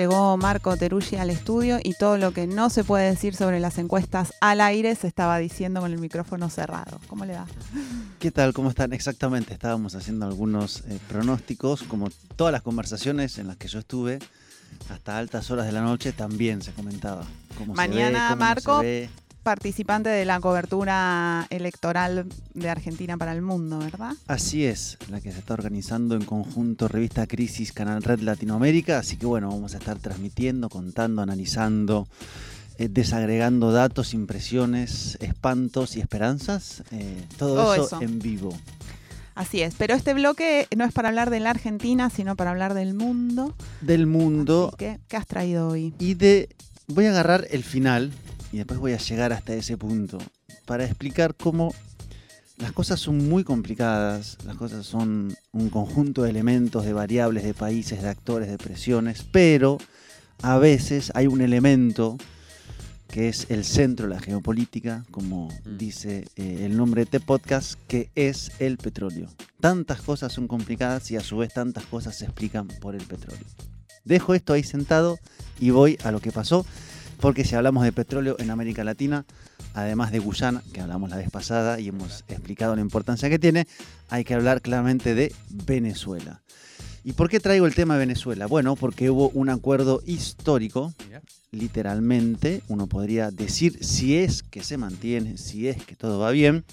Llegó Marco Teruggi al estudio y todo lo que no se puede decir sobre las encuestas al aire se estaba diciendo con el micrófono cerrado. ¿Cómo le va? ¿Qué tal? ¿Cómo están? Exactamente, estábamos haciendo algunos eh, pronósticos, como todas las conversaciones en las que yo estuve, hasta altas horas de la noche también se comentaba. Cómo Mañana, se ve, cómo no Marco, se ve. Participante de la cobertura electoral de Argentina para el mundo, ¿verdad? Así es, la que se está organizando en conjunto Revista Crisis Canal Red Latinoamérica, así que bueno, vamos a estar transmitiendo, contando, analizando, eh, desagregando datos, impresiones, espantos y esperanzas, eh, todo, Todo eso, eso. en vivo. Así es, pero este bloque no es para hablar de la Argentina, sino para hablar del mundo. Del mundo que, ¿Qué has traído hoy? y de... Voy a agarrar el final y después voy a llegar hasta ese punto para explicar cómo las cosas son muy complicadas, las cosas son un conjunto de elementos, de variables, de países, de actores, de presiones, pero a veces hay un elemento que es el centro de la geopolítica, como Mm. dice eh, el nombre de este podcast, que es el petróleo. Tantas cosas son complicadas y a su vez tantas cosas se explican por el petróleo. Dejo esto ahí sentado y voy a lo que pasó, porque si hablamos de petróleo en América Latina, además de Guyana, que hablamos la vez pasada y hemos explicado la importancia que tiene, hay que hablar claramente de Venezuela. ¿Y por qué traigo el tema de Venezuela? Bueno, porque hubo un acuerdo histórico, literalmente, uno podría decir si es que se mantiene, si es que todo va bien,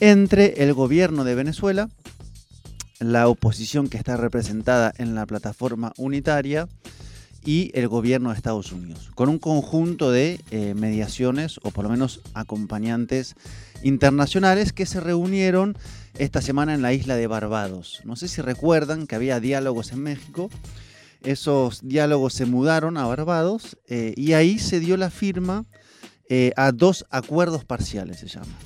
entre el gobierno de Venezuela, la oposición que está representada en la plataforma unitaria y el gobierno de Estados Unidos, con un conjunto de eh, mediaciones o por lo menos acompañantes internacionales que se reunieron esta semana en la isla de Barbados. No sé si recuerdan que había diálogos en México, esos diálogos se mudaron a Barbados eh, y ahí se dio la firma eh, a dos acuerdos parciales, se llama.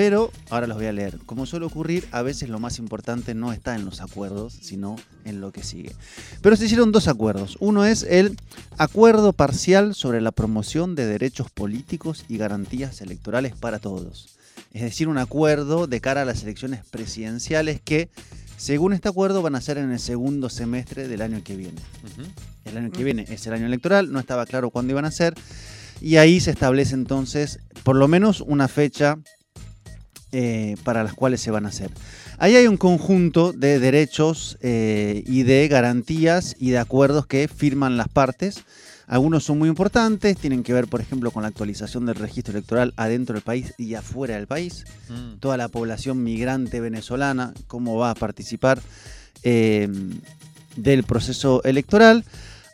Pero ahora los voy a leer. Como suele ocurrir, a veces lo más importante no está en los acuerdos, sino en lo que sigue. Pero se hicieron dos acuerdos. Uno es el acuerdo parcial sobre la promoción de derechos políticos y garantías electorales para todos. Es decir, un acuerdo de cara a las elecciones presidenciales que, según este acuerdo, van a ser en el segundo semestre del año que viene. El año que viene es el año electoral, no estaba claro cuándo iban a ser. Y ahí se establece entonces, por lo menos, una fecha eh, para las cuales se van a hacer. Ahí hay un conjunto de derechos eh, y de garantías y de acuerdos que firman las partes. Algunos son muy importantes, tienen que ver, por ejemplo, con la actualización del registro electoral adentro del país y afuera del país. Mm. Toda la población migrante venezolana, cómo va a participar eh, del proceso electoral.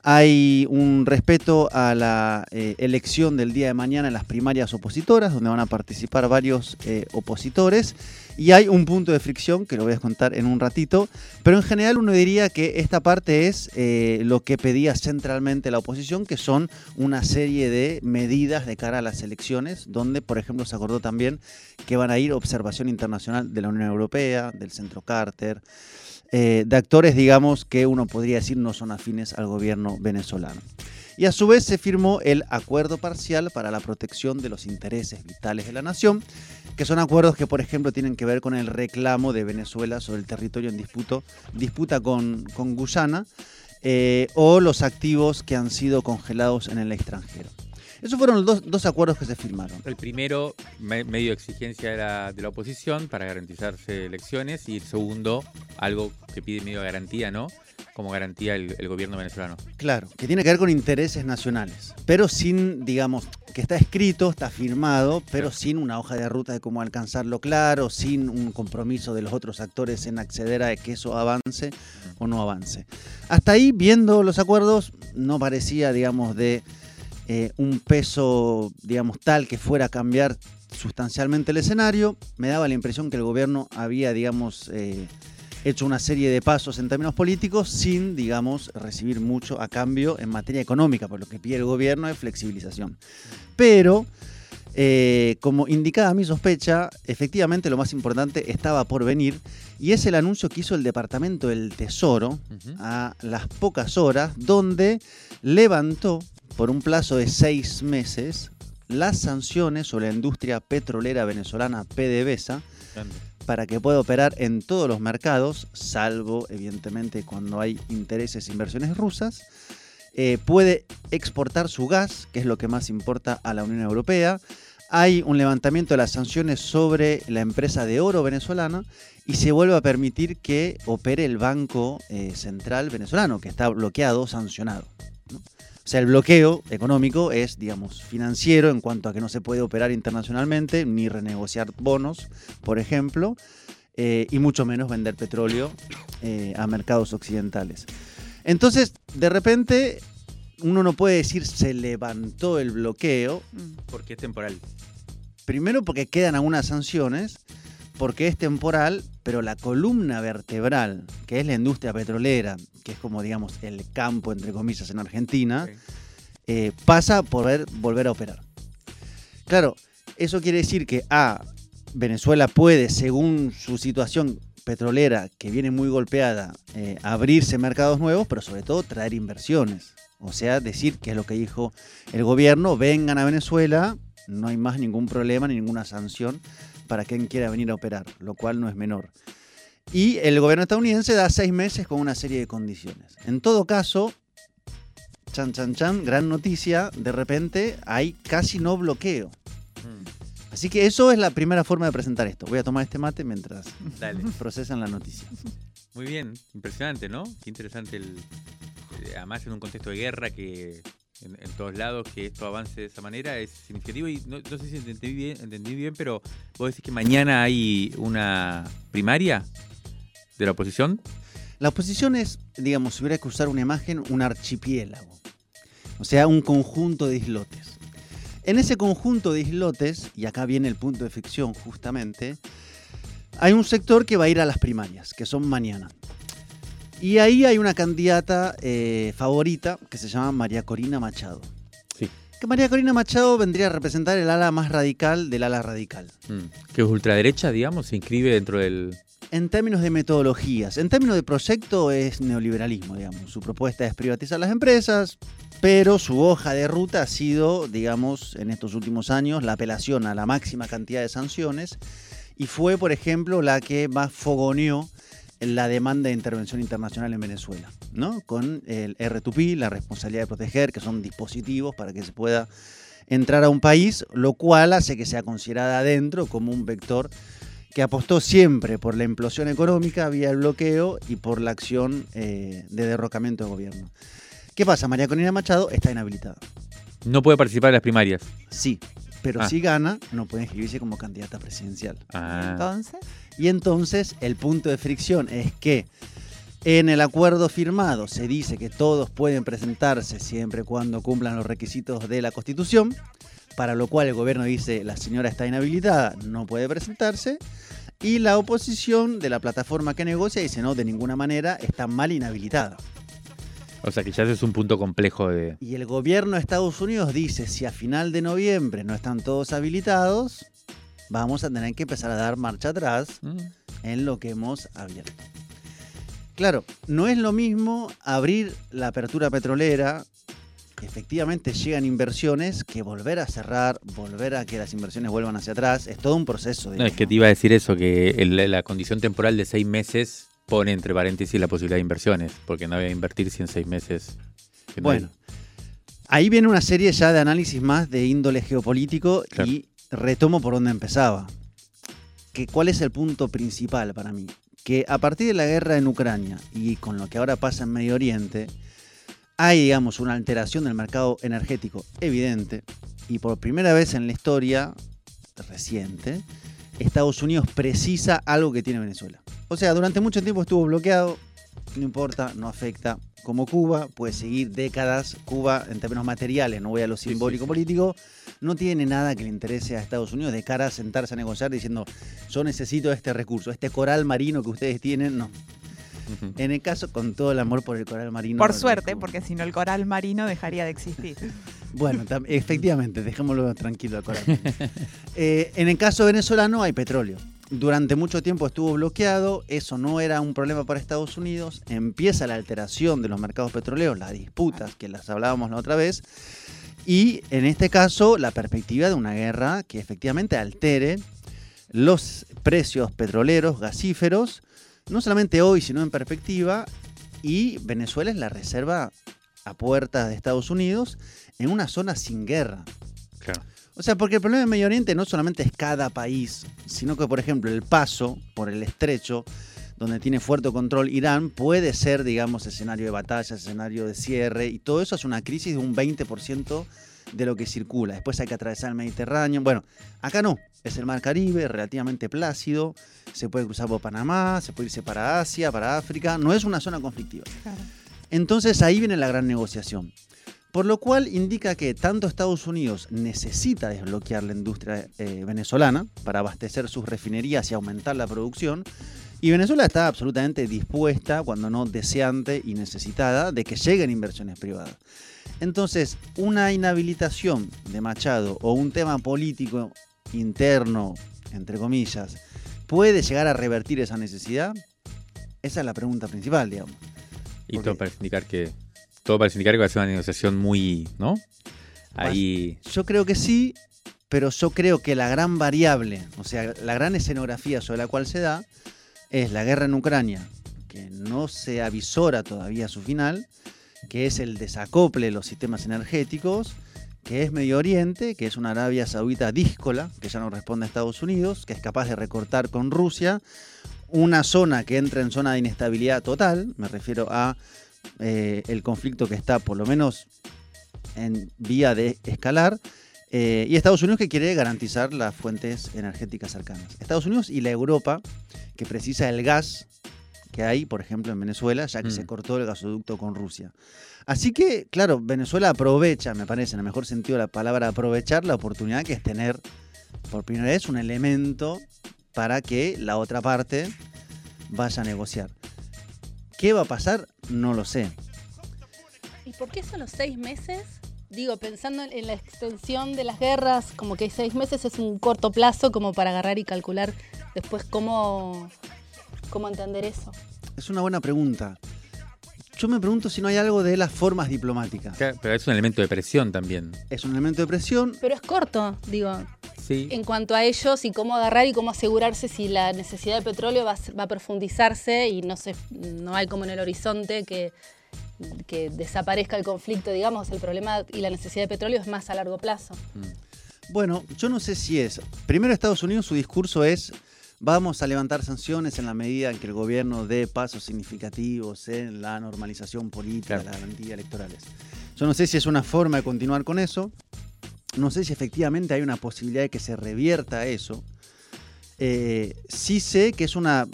Hay un respeto a la eh, elección del día de mañana en las primarias opositoras, donde van a participar varios eh, opositores. Y hay un punto de fricción que lo voy a contar en un ratito. Pero en general uno diría que esta parte es eh, lo que pedía centralmente la oposición, que son una serie de medidas de cara a las elecciones, donde por ejemplo se acordó también que van a ir observación internacional de la Unión Europea, del Centro Carter, de actores, digamos, que uno podría decir no son afines al gobierno venezolano. Y a su vez se firmó el acuerdo parcial para la protección de los intereses vitales de la nación, que son acuerdos que, por ejemplo, tienen que ver con el reclamo de Venezuela sobre el territorio en disputo, disputa con, con Guyana, eh, o los activos que han sido congelados en el extranjero. Esos fueron los dos, dos acuerdos que se firmaron. El primero, me- medio exigencia de la, de la oposición para garantizarse elecciones. Y el segundo, algo que pide medio garantía, ¿no? Como garantía el, el gobierno venezolano. Claro, que tiene que ver con intereses nacionales, pero sin, digamos, que está escrito, está firmado, pero sin una hoja de ruta de cómo alcanzarlo claro, sin un compromiso de los otros actores en acceder a que eso avance o no avance. Hasta ahí, viendo los acuerdos, no parecía, digamos, de eh, un peso, digamos, tal que fuera a cambiar sustancialmente el escenario. Me daba la impresión que el gobierno había, digamos, eh, hecho una serie de pasos en términos políticos sin, digamos, recibir mucho a cambio en materia económica, por lo que pide el gobierno es flexibilización. Pero, eh, como indicaba mi sospecha, efectivamente lo más importante estaba por venir y es el anuncio que hizo el Departamento del Tesoro a las pocas horas, donde levantó por un plazo de seis meses las sanciones sobre la industria petrolera venezolana PDVSA Grande. Para que pueda operar en todos los mercados, salvo evidentemente cuando hay intereses e inversiones rusas. Eh, puede exportar su gas, que es lo que más importa a la Unión Europea. Hay un levantamiento de las sanciones sobre la empresa de oro venezolana y se vuelve a permitir que opere el Banco eh, Central venezolano, que está bloqueado, sancionado. O sea, el bloqueo económico es, digamos, financiero en cuanto a que no se puede operar internacionalmente ni renegociar bonos, por ejemplo, eh, y mucho menos vender petróleo eh, a mercados occidentales. Entonces, de repente, uno no puede decir se levantó el bloqueo, Mm. Porque es temporal. primero porque quedan algunas sanciones, porque es temporal, pero la columna vertebral, que es la industria petrolera, que es como, digamos, el campo, entre comillas, en Argentina, eh, pasa a poder volver a operar. Claro, eso quiere decir que A, Venezuela puede, según su situación petrolera, que viene muy golpeada, eh, abrirse mercados nuevos, pero sobre todo traer inversiones. O sea, decir que es lo que dijo el gobierno, vengan a Venezuela, no hay más ningún problema ni ninguna sanción para quien quiera venir a operar, lo cual no es menor. Y el gobierno estadounidense da seis meses con una serie de condiciones. En todo caso, chan, chan, chan, gran noticia, de repente hay casi no bloqueo. Mm. Así que eso es la primera forma de presentar esto. Voy a tomar este mate mientras Dale. procesan la noticia. Muy bien, impresionante, ¿no? Qué interesante el. eh, Además, en un contexto de guerra que en, en todos lados que esto avance de esa manera es significativo. Y no, sé si entendí bien, entendí bien, pero vos decís que mañana hay una primaria de la oposición. La oposición es, digamos, si hubiera que usar una imagen, un archipiélago. O sea, un conjunto de islotes. En ese conjunto de islotes, y acá viene el punto de ficción justamente, hay un sector que va a ir a las primarias, que son mañana. Y ahí hay una candidata eh, favorita que se llama María Corina Machado. Sí. Que María Corina Machado vendría a representar el ala más radical del ala radical. Mm. Que es ultraderecha, digamos, se inscribe dentro del. En términos de metodologías, en términos de proyecto es neoliberalismo, digamos. Su propuesta es privatizar las empresas, pero su hoja de ruta ha sido, digamos, en estos últimos años, la apelación a la máxima cantidad de sanciones y fue, por ejemplo, la que más fogoneó la demanda de intervención internacional en Venezuela, ¿no? Con el R2P, la responsabilidad de proteger, que son dispositivos para que se pueda entrar a un país, lo cual hace que sea considerada adentro como un vector que apostó siempre por la implosión económica vía el bloqueo y por la acción eh, de derrocamiento de gobierno. ¿Qué pasa? María Corina Machado está inhabilitada. No puede participar en las primarias. Sí, pero Ah. si gana, no puede inscribirse como candidata presidencial. Ah. Entonces, Y entonces el punto de fricción es que en el acuerdo firmado se dice que todos pueden presentarse siempre y cuando cumplan los requisitos de la Constitución, para lo cual el gobierno dice la señora está inhabilitada, no puede presentarse, y la oposición de la plataforma que negocia dice no, de ninguna manera está mal inhabilitada. O sea que ya ese es un punto complejo de. Y el gobierno de Estados Unidos dice si a final de noviembre no están todos habilitados, vamos a tener que empezar a dar marcha atrás Mm. en lo que hemos abierto. Claro, no es lo mismo abrir la apertura petrolera, que efectivamente llegan inversiones, que volver a cerrar, volver a que las inversiones vuelvan hacia atrás. Es todo un proceso. No, es que te iba a decir eso, que el- la condición temporal de seis meses pone entre paréntesis la posibilidad de inversiones, porque no voy a invertir si en seis meses. hay- Bueno, ahí viene una serie ya de análisis más de índole geopolítico Claro. y retomo por donde empezaba. Que, ¿Cuál es el punto principal para mí? Que a partir de la guerra en Ucrania y con lo que ahora pasa en Medio Oriente, hay, digamos, una alteración del mercado energético evidente y por primera vez en la historia reciente, Estados Unidos precisa algo que tiene Venezuela. O sea, durante mucho tiempo estuvo bloqueado, no importa, no afecta. Como Cuba, puede seguir décadas. Cuba, en términos materiales, no voy a lo Sí, sí, simbólico sí. político, no tiene nada que le interese a Estados Unidos de cara a sentarse a negociar diciendo yo necesito este recurso, este coral marino que ustedes tienen, no. En el caso, con todo el amor por el coral marino. Por suerte, porque si no el coral marino dejaría de existir. Bueno, efectivamente, dejémoslo tranquilo al coral. Eh, en el caso venezolano hay petróleo. Durante mucho tiempo estuvo bloqueado, eso no era un problema para Estados Unidos, empieza la alteración de los mercados petroleros, las disputas que las hablábamos la otra vez, y en este caso la perspectiva de una guerra que efectivamente altere los precios petroleros, gasíferos, no solamente hoy, sino en perspectiva, y Venezuela es la reserva a puertas de Estados Unidos en una zona sin guerra. Claro. O sea, porque el problema de Medio Oriente no solamente es cada país, sino que, por ejemplo, el paso por el estrecho, donde tiene fuerte control Irán, puede ser, digamos, escenario de batalla, escenario de cierre, y todo eso es una crisis de un 20% de lo que circula. Después hay que atravesar el Mediterráneo. Bueno, acá no, es el Mar Caribe, relativamente plácido, se puede cruzar por Panamá, se puede irse para Asia, para África, no es una zona conflictiva. Entonces ahí viene la gran negociación. Por lo cual indica que tanto Estados Unidos necesita desbloquear la industria eh, venezolana para abastecer sus refinerías y aumentar la producción, y Venezuela está absolutamente dispuesta, cuando no deseante y necesitada, de que lleguen inversiones privadas. Entonces, una inhabilitación de Machado o un tema político interno, entre comillas, ¿puede llegar a revertir esa necesidad? Esa es la pregunta principal, digamos. Y todo parece indicar que todo parece indicar que va a ser una negociación muy, ¿no? Ahí Yo creo que sí, pero yo creo que la gran variable, o sea, la gran escenografía sobre la cual se da, es la guerra en Ucrania, que no se avisora todavía su final, que es el desacople de los sistemas energéticos, que es Medio Oriente, que es una Arabia Saudita díscola, que ya no responde a Estados Unidos, que es capaz de recortar con Rusia, una zona que entra en zona de inestabilidad total, me refiero a eh, el conflicto que está por lo menos en vía de escalar, eh, y Estados Unidos que quiere garantizar las fuentes energéticas cercanas. Estados Unidos y la Europa que precisa el gas que hay, por ejemplo, en Venezuela, ya que Mm. se cortó el gasoducto con Rusia. Así que, claro, Venezuela aprovecha, me parece, en el mejor sentido de la palabra, aprovechar la oportunidad que es tener por primera vez un elemento para que la otra parte vaya a negociar. ¿Qué va a pasar? No lo sé. ¿Y por qué solo seis meses? Digo, pensando en- en la extensión de las guerras, como que seis meses es un corto plazo como para agarrar y calcular después cómo, cómo entender eso. Es una buena pregunta. Yo me pregunto si no hay algo de las formas diplomáticas. Claro, Pero es un elemento de presión también. Es un elemento de presión. Pero es corto, digo, Sí. en cuanto a ellos y cómo agarrar y cómo asegurarse si la necesidad de petróleo va, a ser- va a profundizarse y no, se, no hay como en el horizonte que, que desaparezca el conflicto, digamos, el problema y la necesidad de petróleo es más a largo plazo. Bueno, yo no sé si es. Primero Estados Unidos, su discurso es vamos a levantar sanciones en la medida en que el gobierno dé pasos significativos en la normalización política, Claro. las garantías electorales. Yo no sé si es una forma de continuar con eso. No sé si efectivamente hay una posibilidad de que se revierta eso. Eh, sí sé que es una,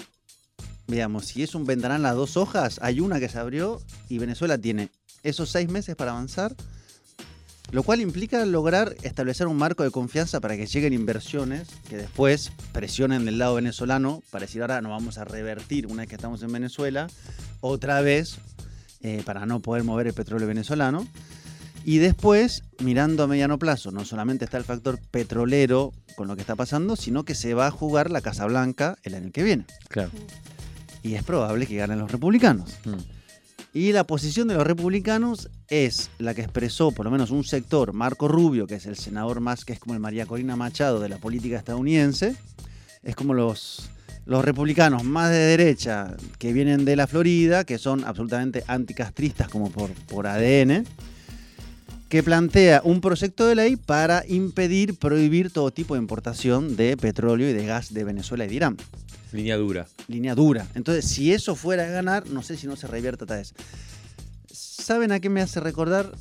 digamos, si es un ventanal las dos hojas, hay una que se abrió y Venezuela tiene esos seis meses para avanzar lo cual implica lograr establecer un marco de confianza para que lleguen inversiones que después presionen del lado venezolano para decir ahora no vamos a revertir una vez que estamos en Venezuela, otra vez eh, para no poder mover el petróleo venezolano. Y después, mirando a mediano plazo, no solamente está el factor petrolero con lo que está pasando, sino que se va a jugar la Casa Blanca el año que viene. Claro. Y es probable que ganen los republicanos. Mm. Y la posición de los republicanos es la que expresó por lo menos un sector, Marco Rubio, que es el senador más, que es como el María Corina Machado de la política estadounidense, es como los, los republicanos más de derecha que vienen de la Florida, que son absolutamente anticastristas como por, por ADN, que plantea un proyecto de ley para impedir, prohibir todo tipo de importación de petróleo y de gas de Venezuela y de Irán Línea dura. línea dura. Entonces, si eso fuera a ganar, no sé si no se revierte otra vez. ¿Saben a qué me hace recordar?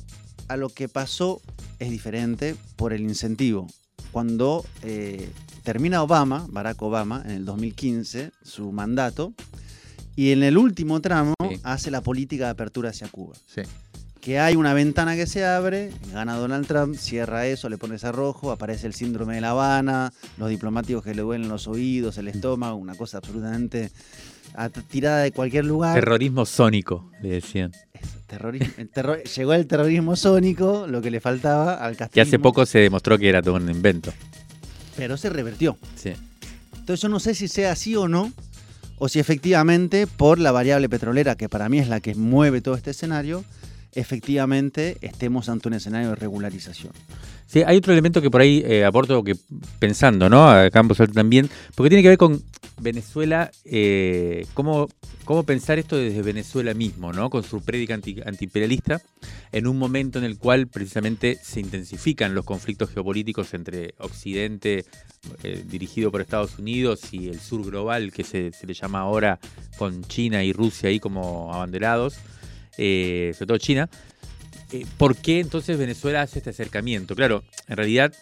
A lo que pasó es diferente por el incentivo. Cuando eh, termina Obama, Barack Obama, en el 2015, su mandato, y en el último tramo Sí. hace la política de apertura hacia Cuba. Sí. Que hay una ventana que se abre, gana Donald Trump, cierra eso, le pones a rojo, aparece el síndrome de La Habana, los diplomáticos que le duelen los oídos, el estómago, una cosa absolutamente tirada de cualquier lugar. Terrorismo sónico, le decían. Terrorismo- el llegó el terrorismo sónico, lo que le faltaba al Y castigo. hace poco se demostró que era todo un invento. Pero se revertió. Sí. Entonces yo no sé si sea así o no, o si efectivamente por la variable petrolera, que para mí es la que mueve todo este escenario, efectivamente estemos ante un escenario de regularización. Sí, hay otro elemento que por ahí eh, aporto que pensando, ¿no? A Campos también, porque tiene que ver con Venezuela, eh, cómo, cómo pensar esto desde Venezuela mismo, ¿no? Con su prédica anti- antiimperialista, en un momento en el cual precisamente se intensifican los conflictos geopolíticos entre Occidente, eh, dirigido por Estados Unidos, y el sur global, que se le llama ahora con China y Rusia ahí como abanderados, eh, sobre todo China. Eh, ¿Por qué entonces Venezuela hace este acercamiento? Claro, en realidad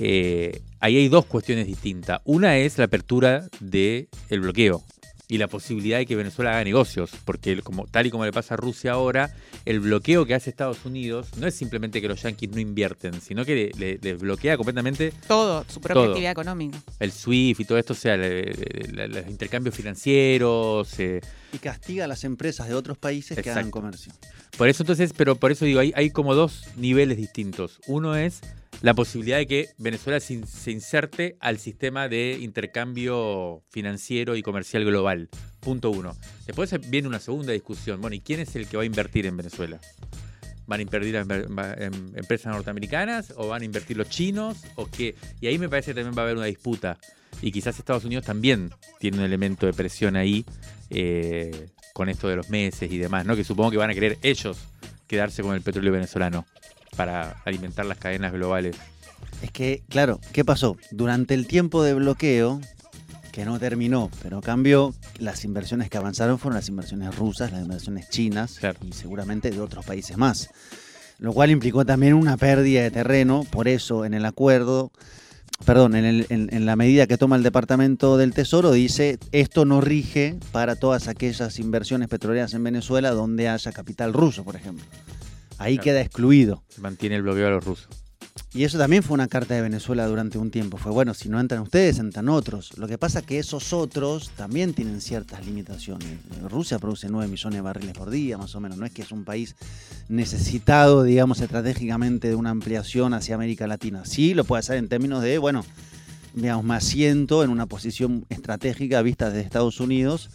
eh, ahí hay dos cuestiones distintas. Una es la apertura del bloqueo y la posibilidad de que Venezuela haga negocios, porque como, tal y como le pasa a Rusia ahora, el bloqueo que hace Estados Unidos no es simplemente que los yanquis no invierten, sino que le, le- les bloquea completamente Todo, su propia Todo. actividad económica. el SWIFT y todo esto, o sea, le- le- le- los intercambios financieros. eh, Y castiga a las empresas de otros países que hagan comercio. Por eso entonces, pero por eso digo, hay, hay como dos niveles distintos. Uno es la posibilidad de que Venezuela se inserte al sistema de intercambio financiero y comercial global. Punto uno. Después viene una segunda discusión. Bueno, ¿y quién es el que va a invertir en Venezuela? ¿Van a invertir en, en empresas norteamericanas o van a invertir los chinos? ¿O qué? Y ahí me parece que también va a haber una disputa. Y quizás Estados Unidos también tiene un elemento de presión ahí eh, con esto de los meses y demás, ¿no? Que supongo que van a querer ellos quedarse con el petróleo venezolano para alimentar las cadenas globales. Es que, claro, ¿qué pasó? Durante el tiempo de bloqueo, que no terminó, pero cambió, las inversiones que avanzaron fueron las inversiones rusas, las inversiones chinas Claro. y seguramente de otros países más. Lo cual implicó también una pérdida de terreno, por eso en el acuerdo, perdón, en, el- en- en la medida que toma el Departamento del Tesoro, dice esto no rige para todas aquellas inversiones petroleras en Venezuela donde haya capital ruso, por ejemplo. Ahí Claro. queda excluido. Se mantiene el bloqueo a los rusos. Y eso también fue una carta de Venezuela durante un tiempo. Fue bueno, si no entran ustedes, entran otros. Lo que pasa es que esos otros también tienen ciertas limitaciones. Rusia produce 9 millones de barriles por día, más o menos. No es que es un país necesitado, digamos, estratégicamente de una ampliación hacia América Latina. Sí, lo puede hacer en términos de, bueno, digamos, me asiento en una posición estratégica vista desde Estados Unidos,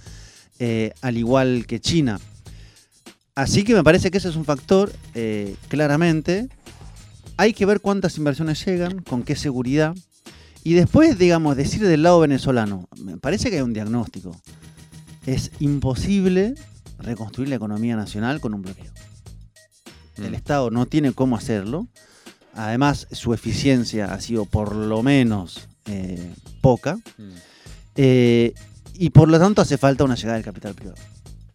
eh, al igual que China. Así que me parece que ese es un factor, eh, claramente. Hay que ver cuántas inversiones llegan, con qué seguridad. Y después, digamos, decir del lado venezolano, me parece que hay un diagnóstico. Es imposible reconstruir la economía nacional con un bloqueo. El Mm. Estado no tiene cómo hacerlo. Además, su eficiencia ha sido por lo menos eh, poca. Mm. Eh, y por lo tanto hace falta una llegada del capital privado.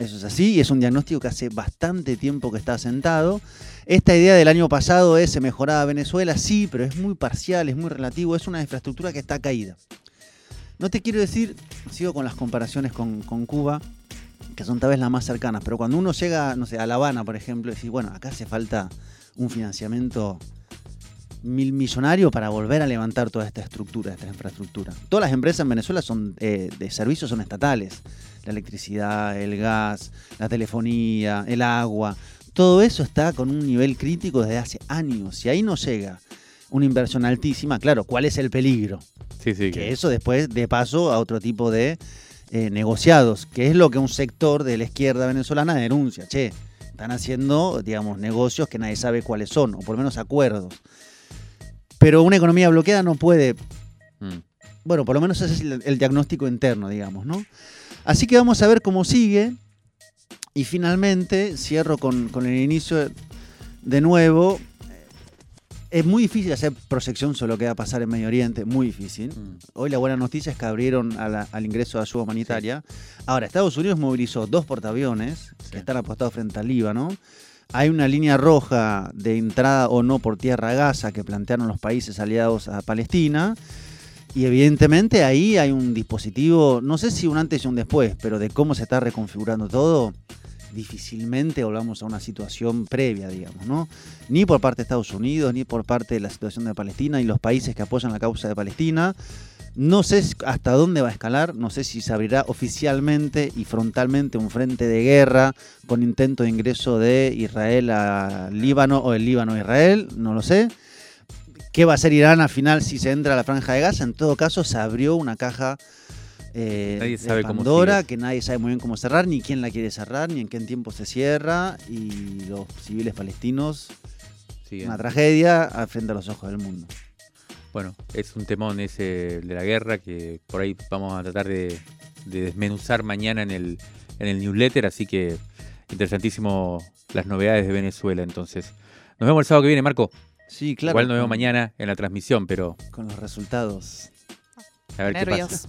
Eso es así y es un diagnóstico que hace bastante tiempo que está asentado. Esta idea del año pasado es se mejoraba Venezuela, sí, pero es muy parcial, es muy relativo, es una infraestructura que está caída. No te quiero decir, sigo con las comparaciones con, con Cuba, que son tal vez las más cercanas, pero cuando uno llega, no sé, a La Habana, por ejemplo, y decís, bueno, acá hace falta un financiamiento mil millonario para volver a levantar toda esta estructura, esta infraestructura. Todas las empresas en Venezuela son eh, de servicios son estatales. La electricidad, el gas, la telefonía, el agua. Todo eso está con un nivel crítico desde hace años. Si ahí no llega una inversión altísima, claro, ¿cuál es el peligro? Sí, sí. Que eso después de paso a otro tipo de eh, negociados, que es lo que un sector de la izquierda venezolana denuncia. Che, están haciendo, digamos, negocios que nadie sabe cuáles son, o por lo menos acuerdos. Pero una economía bloqueada no puede Mm. bueno, por lo menos ese es el, el diagnóstico interno, digamos, ¿no? Así que vamos a ver cómo sigue. Y finalmente cierro con, con el inicio de nuevo. Es muy difícil hacer proyección sobre lo que va a pasar en Medio Oriente, muy difícil. Mm. Hoy la buena noticia es que abrieron a la- al ingreso de ayuda humanitaria. Ahora, Estados Unidos movilizó dos portaaviones Sí. que están apostados frente al Líbano. Hay una línea roja de entrada o no por tierra a Gaza que plantearon los países aliados a Palestina. Y evidentemente ahí hay un dispositivo, no sé si un antes y un después, pero de cómo se está reconfigurando todo, difícilmente volvamos a una situación previa, digamos, ¿no? Ni por parte de Estados Unidos, ni por parte de la situación de Palestina y los países que apoyan la causa de Palestina. No sé hasta dónde va a escalar, no sé si se abrirá oficialmente y frontalmente un frente de guerra con intento de ingreso de Israel a Líbano o el Líbano a Israel, no lo sé. ¿Qué va a hacer Irán al final si se entra a la franja de Gaza? En todo caso, se abrió una caja eh, Nadie de sabe Pandora que nadie sabe muy bien cómo cerrar, ni quién la quiere cerrar, ni en qué tiempo se cierra. Y los civiles palestinos, Sí, una tragedia al frente a los ojos del mundo. Bueno, es un temón ese de la guerra que por ahí vamos a tratar de, de desmenuzar mañana en el, en el newsletter, así que interesantísimo las novedades de Venezuela. Entonces, nos vemos el sábado que viene, Marco. Sí, claro. Igual nos vemos mañana en la transmisión, pero Con los resultados. a ver qué Nervios. pasa.